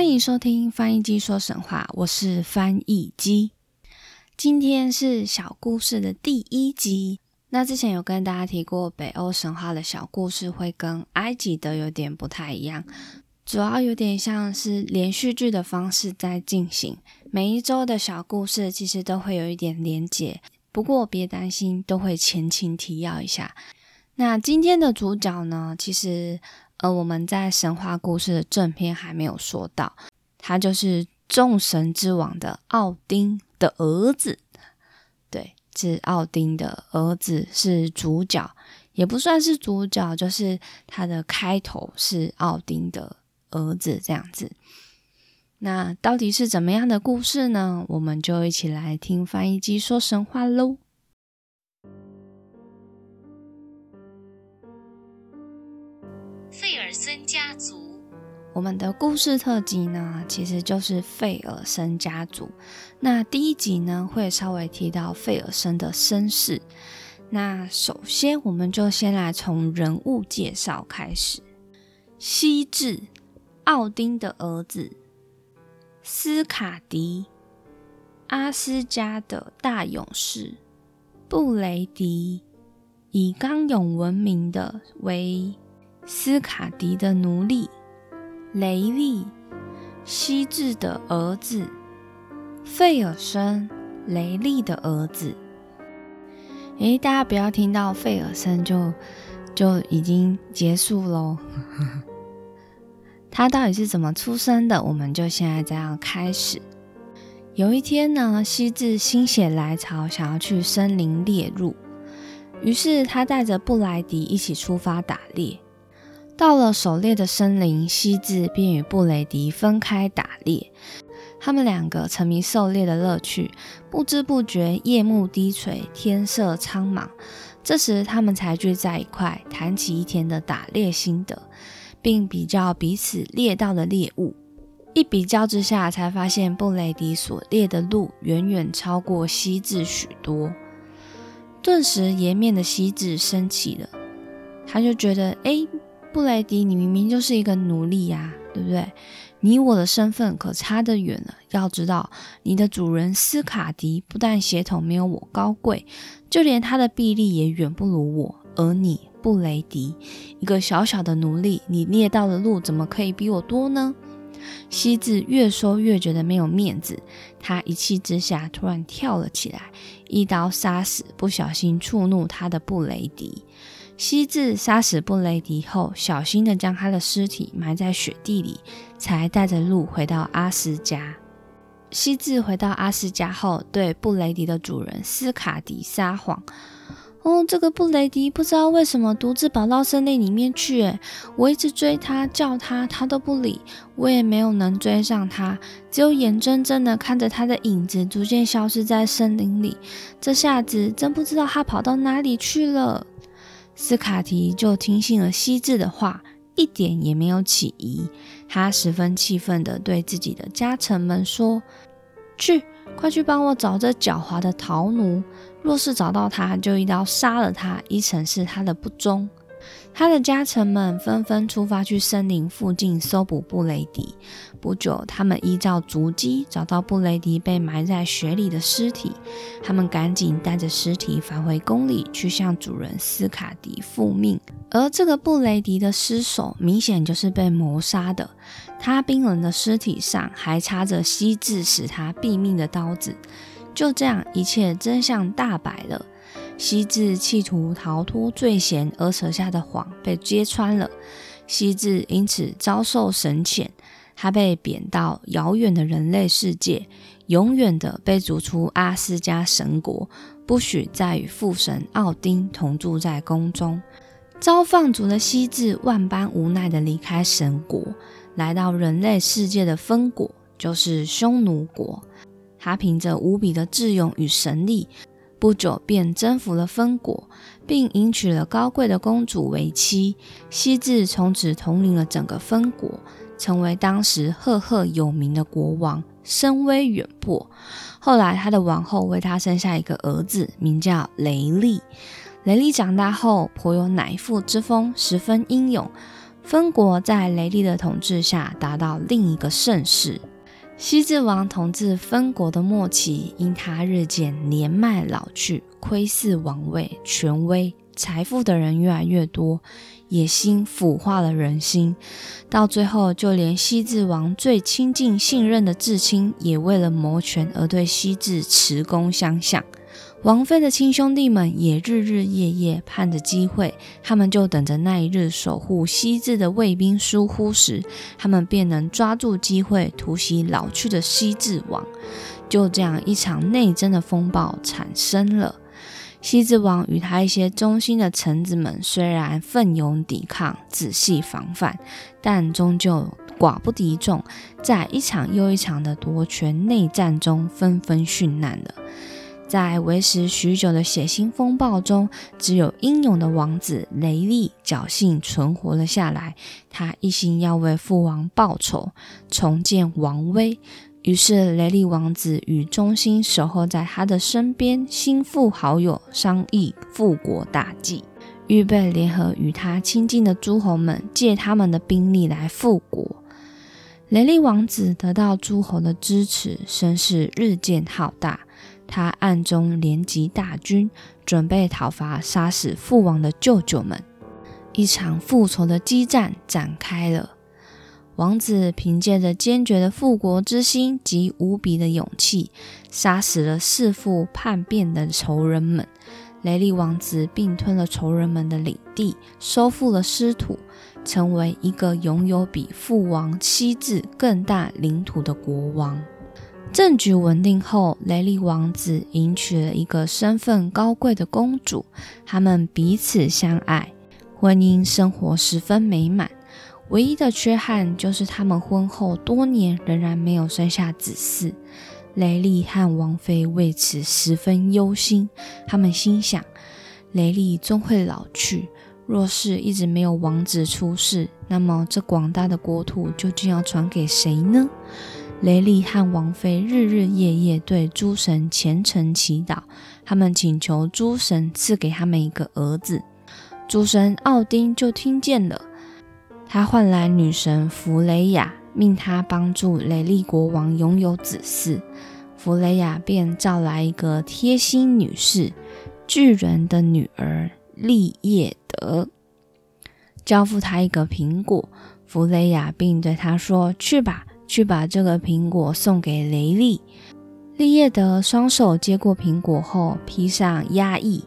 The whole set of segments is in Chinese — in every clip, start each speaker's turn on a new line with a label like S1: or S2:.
S1: 欢迎收听翻译机说神话，我是翻译机。今天是小故事的第一集。那之前有跟大家提过，北欧神话的小故事会跟埃及的有点不太一样，主要有点像是连续剧的方式在进行。每一周的小故事其实都会有一点连结，不过别担心，都会前情提要一下。那今天的主角呢，其实。而我们在神话故事的正片还没有说到，他就是众神之王的奥丁的儿子。对，是奥丁的儿子是主角，也不算是主角，就是他的开头是奥丁的儿子这样子。那到底是怎么样的故事呢？我们就一起来听翻译机说神话喽。
S2: 费尔森家族，
S1: 我们的故事特辑呢，其实就是费尔森家族。那第一集呢，会稍微提到费尔森的身世。那首先，我们就先来从人物介绍开始。西智，奥丁的儿子；斯卡迪，阿斯加的大勇士；布雷迪，以刚勇闻名的为。斯卡迪的奴隶雷利，西智的儿子费尔森，雷利的儿子。诶，大家不要听到费尔森就就已经结束喽。他到底是怎么出生的？我们就现在这样开始。有一天呢，西智心血来潮，想要去森林猎入，于是他带着布莱迪一起出发打猎。到了狩猎的森林，西智便与布雷迪分开打猎。他们两个沉迷狩猎的乐趣，不知不觉夜幕低垂，天色苍茫。这时，他们才聚在一块，谈起一天的打猎心得，并比较彼此猎到的猎物。一比较之下，才发现布雷迪所猎的鹿远远超过西智许多。顿时，颜面的西智生气了，他就觉得，哎。布雷迪，你明明就是一个奴隶呀，对不对？你我的身份可差得远了。要知道，你的主人斯卡迪不但血统没有我高贵，就连他的臂力也远不如我。而你，布雷迪，一个小小的奴隶，你猎到的鹿怎么可以比我多呢？西子越说越觉得没有面子，他一气之下突然跳了起来，一刀杀死不小心触怒他的布雷迪。西智杀死布雷迪后，小心地将他的尸体埋在雪地里，才带着鹿回到阿斯家。西智回到阿斯家后，对布雷迪的主人斯卡迪撒谎：“哦，这个布雷迪不知道为什么独自跑到森林里面去，我一直追他，叫他，他都不理，我也没有能追上他，只有眼睁睁地看着他的影子逐渐消失在森林里。这下子真不知道他跑到哪里去了。”斯卡提就听信了西智的话，一点也没有起疑。他十分气愤地对自己的家臣们说：“去，快去帮我找这狡猾的逃奴！若是找到他，就一刀杀了他，以惩治他的不忠。”他的家臣们纷纷出发去森林附近搜捕布雷迪。不久，他们依照足迹找到布雷迪被埋在雪里的尸体。他们赶紧带着尸体返回宫里，去向主人斯卡迪复命。而这个布雷迪的尸首明显就是被谋杀的，他冰冷的尸体上还插着西智使他毙命的刀子。就这样，一切真相大白了。西治企图逃脱罪嫌而扯下的谎被揭穿了，西治因此遭受神谴，他被贬到遥远的人类世界，永远的被逐出阿斯加神国，不许再与父神奥丁同住在宫中。遭放逐的西治万般无奈的离开神国，来到人类世界的分国，就是匈奴国。他凭着无比的智勇与神力，不久便征服了分国，并迎娶了高贵的公主为妻。西至从此统领了整个分国，成为当时赫赫有名的国王，声威远播。后来，他的王后为他生下一个儿子，名叫雷利。雷利长大后颇有乃父之风，十分英勇。分国在雷利的统治下达到另一个盛世。西至王统治分国的末期，因他日渐年迈老去，窥视王位、权威、财富的人越来越多，野心腐化了人心。到最后，就连西至王最亲近、信任的至亲，也为了谋权而对西至持弓相向。王妃的亲兄弟们也日日夜夜盼着机会，他们就等着那一日守护西至的卫兵疏忽时，他们便能抓住机会突袭老去的西至王。就这样，一场内争的风暴产生了。西至王与他一些忠心的臣子们虽然奋勇抵抗、仔细防范，但终究寡不敌众，在一场又一场的夺权内战中纷纷殉难了。在维持许久的血腥风暴中，只有英勇的王子雷利侥幸存活了下来。他一心要为父王报仇，重建王威。于是，雷利王子与忠心守候在他的身边心腹好友商议复国大计，预备联合与他亲近的诸侯们，借他们的兵力来复国。雷利王子得到诸侯的支持，声势日渐浩大。他暗中联集大军，准备讨伐杀死父王的舅舅们。一场复仇的激战展开了。王子凭借着坚决的复国之心及无比的勇气，杀死了弑父叛变的仇人们。雷利王子并吞了仇人们的领地，收复了失土，成为一个拥有比父王西至更大领土的国王。政局稳定后，雷利王子迎娶了一个身份高贵的公主，他们彼此相爱，婚姻生活十分美满。唯一的缺憾就是他们婚后多年仍然没有生下子嗣。雷利和王妃为此十分忧心，他们心想：雷利终会老去，若是一直没有王子出世，那么这广大的国土究竟要传给谁呢？雷利和王妃日日夜夜对诸神虔诚祈祷，他们请求诸神赐给他们一个儿子。诸神奥丁就听见了，他唤来女神弗雷亚，命他帮助雷利国王拥有子嗣。弗雷亚便召来一个贴心女士，巨人的女儿利叶德，交付他一个苹果。弗雷亚并对他说：“去吧。”去把这个苹果送给雷利。利叶德双手接过苹果后，披上鸭翼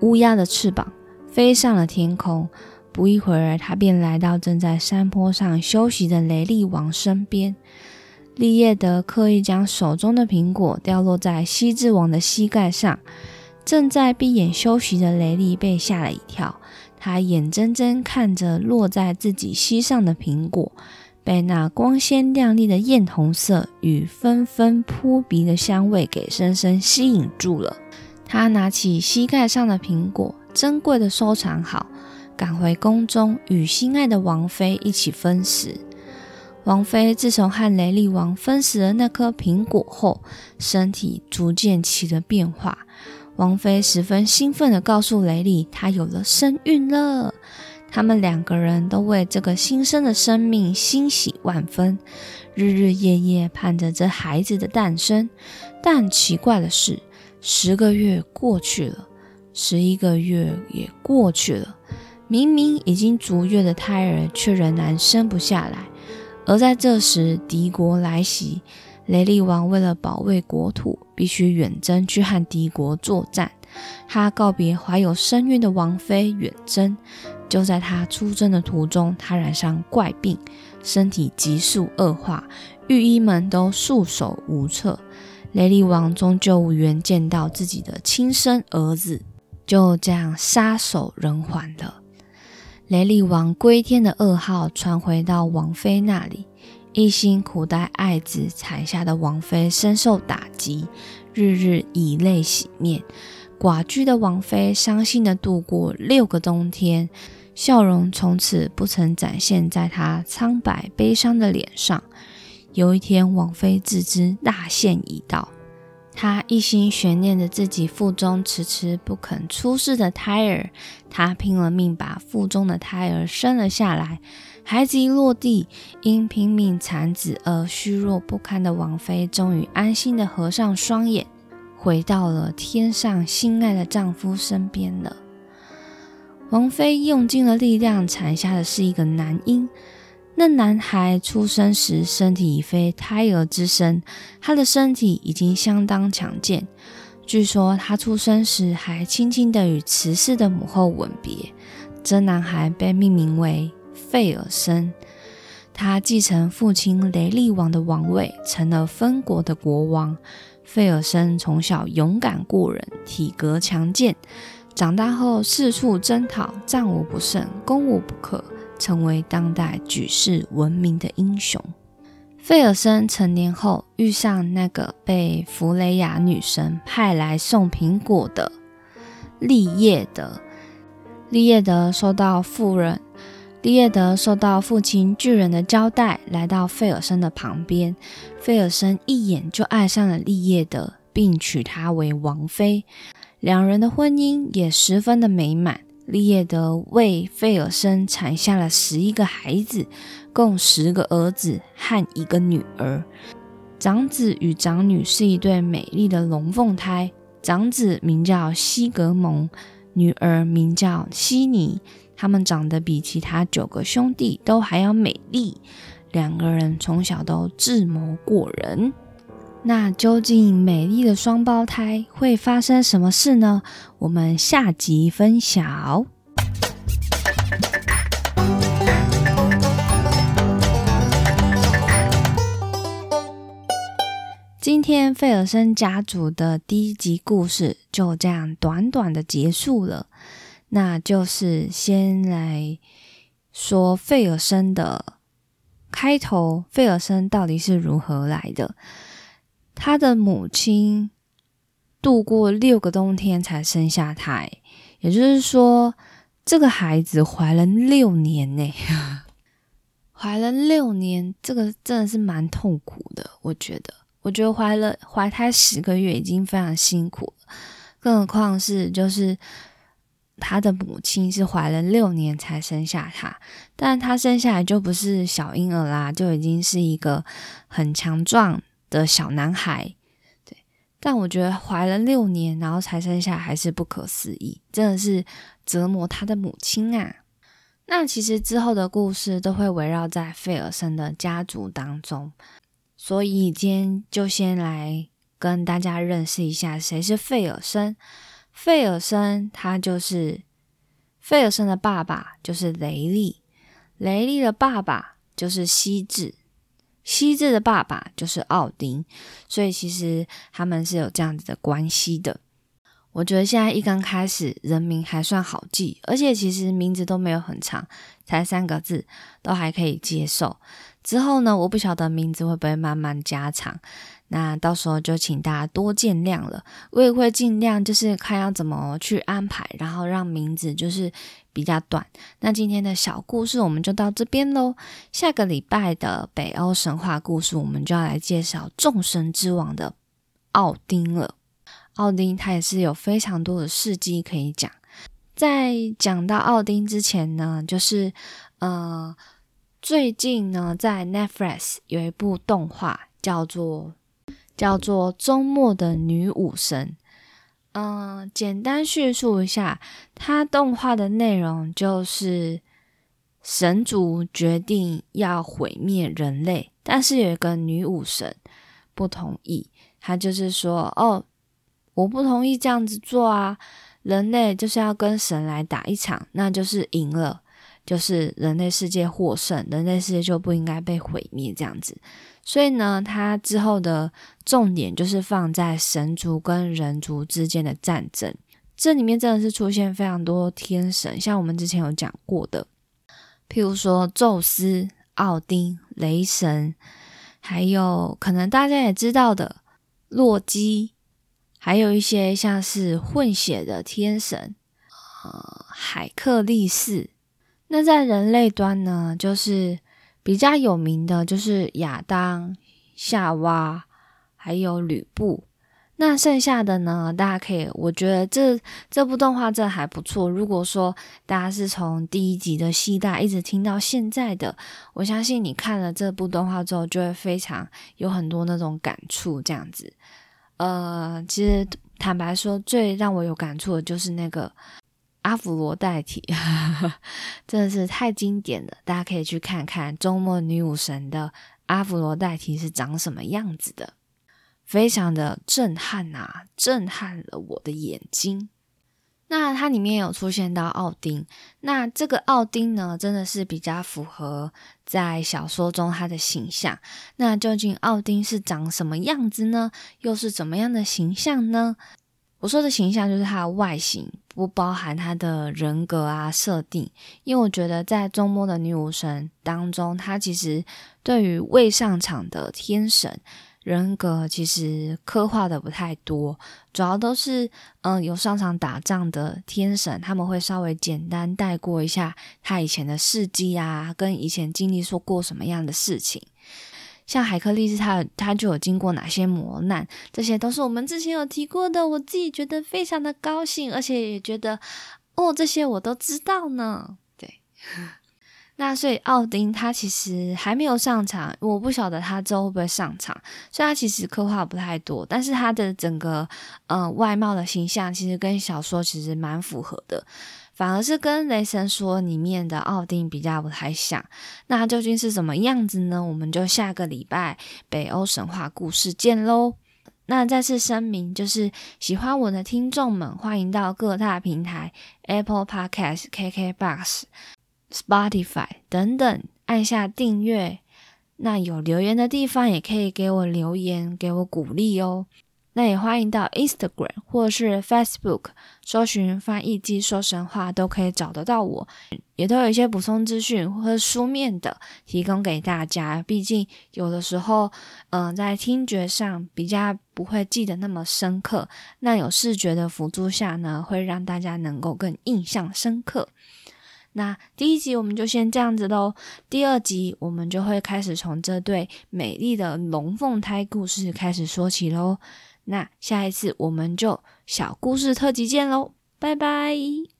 S1: 乌鸦的翅膀，飞上了天空。不一会儿，他便来到正在山坡上休息的雷利王身边。利叶德刻意将手中的苹果掉落在西之王的膝盖上。正在闭眼休息的雷利被吓了一跳，他眼睁睁看着落在自己膝上的苹果。被那光鲜亮丽的艳红色与纷纷扑鼻的香味给深深吸引住了。他拿起膝盖上的苹果，珍贵的收藏好，赶回宫中与心爱的王妃一起分食。王妃自从和雷利王分食了那颗苹果后，身体逐渐起了变化。王妃十分兴奋地告诉雷利，她有了身孕了。他们两个人都为这个新生的生命欣喜万分，日日夜夜盼着这孩子的诞生。但奇怪的是，十个月过去了，十一个月也过去了，明明已经足月的胎儿却仍然生不下来。而在这时，敌国来袭，雷利王为了保卫国土，必须远征去和敌国作战。他告别怀有身孕的王妃，远征。就在他出征的途中，他染上怪病，身体急速恶化，御医们都束手无策。雷利王终究无缘见到自己的亲生儿子，就这样撒手人寰了。雷利王归天的噩耗传回到王妃那里，一心苦待爱子产下的王妃深受打击，日日以泪洗面。寡居的王妃伤心的度过六个冬天，笑容从此不曾展现在她苍白悲伤的脸上。有一天，王妃自知大限已到，她一心悬念着自己腹中迟迟不肯出世的胎儿，她拼了命把腹中的胎儿生了下来。孩子一落地，因拼命产子而虚弱不堪的王妃，终于安心的合上双眼，回到了天上心爱的丈夫身边了。王妃用尽了力量产下的是一个男婴。那男孩出生时身体已非胎儿之身，他的身体已经相当强健。据说他出生时还轻轻的与慈氏的母后吻别。这男孩被命名为。费尔森，他继承父亲雷利王的王位，成了分国的国王。费尔森从小勇敢过人，体格强健，长大后四处征讨，战无不胜，攻无不克，成为当代举世闻名的英雄。费尔森成年后，遇上那个被弗雷亚女神派来送苹果的利叶德。利叶德收到妇人。利叶德受到父亲巨人的交代，来到费尔森的旁边。费尔森一眼就爱上了利叶德，并娶她为王妃。两人的婚姻也十分的美满。利叶德为费尔森产下了十一个孩子，共十个儿子和一个女儿。长子与长女是一对美丽的龙凤胎，长子名叫西格蒙，女儿名叫西尼。他们长得比其他九个兄弟都还要美丽，两个人从小都智谋过人。那究竟美丽的双胞胎会发生什么事呢？我们下集分享。今天费尔森家族的第一集故事就这样短短的结束了。那就是先来说费尔森的开头，费尔森到底是如何来的？他的母亲度过六个冬天才生下他，也就是说，这个孩子怀了六年呢，怀了六年，这个真的是蛮痛苦的。我觉得，我觉得怀了怀胎十个月已经非常辛苦了，更何况是就是。他的母亲是怀了六年才生下他，但他生下来就不是小婴儿啦，就已经是一个很强壮的小男孩。对，但我觉得怀了六年然后才生下还是不可思议，真的是折磨他的母亲啊。那其实之后的故事都会围绕在费尔森的家族当中，所以今天就先来跟大家认识一下谁是费尔森。费尔森，他就是费尔森的爸爸，就是雷利；雷利的爸爸就是西治，西智的爸爸就是奥丁。所以其实他们是有这样子的关系的。我觉得现在一刚开始，人名还算好记，而且其实名字都没有很长，才三个字，都还可以接受。之后呢，我不晓得名字会不会慢慢加长。那到时候就请大家多见谅了，我也会尽量就是看要怎么去安排，然后让名字就是比较短。那今天的小故事我们就到这边喽，下个礼拜的北欧神话故事我们就要来介绍众神之王的奥丁了。奥丁他也是有非常多的事迹可以讲。在讲到奥丁之前呢，就是呃最近呢在 Netflix 有一部动画叫做。叫做周末的女武神。嗯，简单叙述一下，它动画的内容就是神族决定要毁灭人类，但是有一个女武神不同意，她就是说：“哦，我不同意这样子做啊，人类就是要跟神来打一场，那就是赢了，就是人类世界获胜，人类世界就不应该被毁灭这样子。”所以呢，它之后的重点就是放在神族跟人族之间的战争。这里面真的是出现非常多天神，像我们之前有讲过的，譬如说宙斯、奥丁、雷神，还有可能大家也知道的洛基，还有一些像是混血的天神，呃，海克力士。那在人类端呢，就是比较有名的，就是亚当、夏娃，还有吕布。那剩下的呢？大家可以，我觉得这这部动画真的还不错。如果说大家是从第一集的西大一直听到现在的，我相信你看了这部动画之后，就会非常有很多那种感触。这样子，呃，其实坦白说，最让我有感触的就是那个阿芙罗代替，真的是太经典了。大家可以去看看《周末女武神》的阿芙罗代替是长什么样子的。非常的震撼呐，震撼了我的眼睛。那它里面有出现到奥丁，那这个奥丁呢，真的是比较符合在小说中他的形象。那究竟奥丁是长什么样子呢？又是怎么样的形象呢？我说的形象就是他的外形，不包含他的人格啊设定。因为我觉得在中末的女武神当中，他其实对于未上场的天神。人格其实刻画的不太多，主要都是嗯有上场打仗的天神，他们会稍微简单带过一下他以前的事迹啊，跟以前经历说过什么样的事情。像海克力斯，他他就有经过哪些磨难，这些都是我们之前有提过的。我自己觉得非常的高兴，而且也觉得哦，这些我都知道呢。对。那所以奥丁他其实还没有上场，我不晓得他之后会不会上场。所以他其实刻画不太多，但是他的整个呃外貌的形象其实跟小说其实蛮符合的，反而是跟雷神说里面的奥丁比较不太像。那究竟是什么样子呢？我们就下个礼拜北欧神话故事见喽。那再次声明，就是喜欢我的听众们，欢迎到各大平台 Apple Podcast、KKBox。Spotify 等等，按下订阅。那有留言的地方也可以给我留言，给我鼓励哦。那也欢迎到 Instagram 或是 Facebook 搜寻翻译机说神话，都可以找得到我。也都有一些补充资讯或者书面的提供给大家。毕竟有的时候，嗯，在听觉上比较不会记得那么深刻，那有视觉的辅助下呢，会让大家能够更印象深刻。那第一集我们就先这样子喽，第二集我们就会开始从这对美丽的龙凤胎故事开始说起喽。那下一次我们就小故事特辑见喽，拜拜。